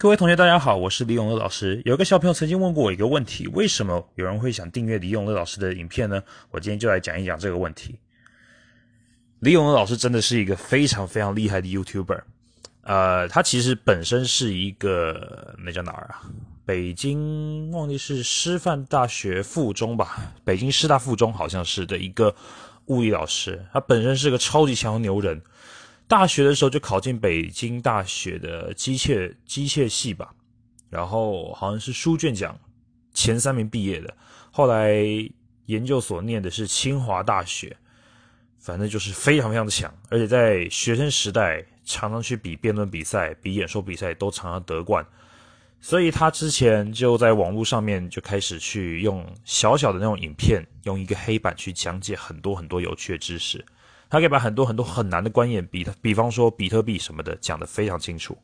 各位同学，大家好，我是李永乐老师。有一个小朋友曾经问过我一个问题：为什么有人会想订阅李永乐老师的影片呢？我今天就来讲一讲这个问题。李永乐老师真的是一个非常非常厉害的 YouTuber。呃，他其实本身是一个那叫哪儿啊？北京忘记是师范大学附中吧？北京师大附中好像是的一个物理老师。他本身是个超级强牛人。大学的时候就考进北京大学的机械机械系吧，然后好像是书卷奖前三名毕业的。后来研究所念的是清华大学，反正就是非常非常的强，而且在学生时代常常去比辩论比赛、比演说比赛，都常常得冠。所以他之前就在网络上面就开始去用小小的那种影片，用一个黑板去讲解很多很多有趣的知识。他可以把很多很多很难的观念，比比方说比特币什么的讲得非常清楚。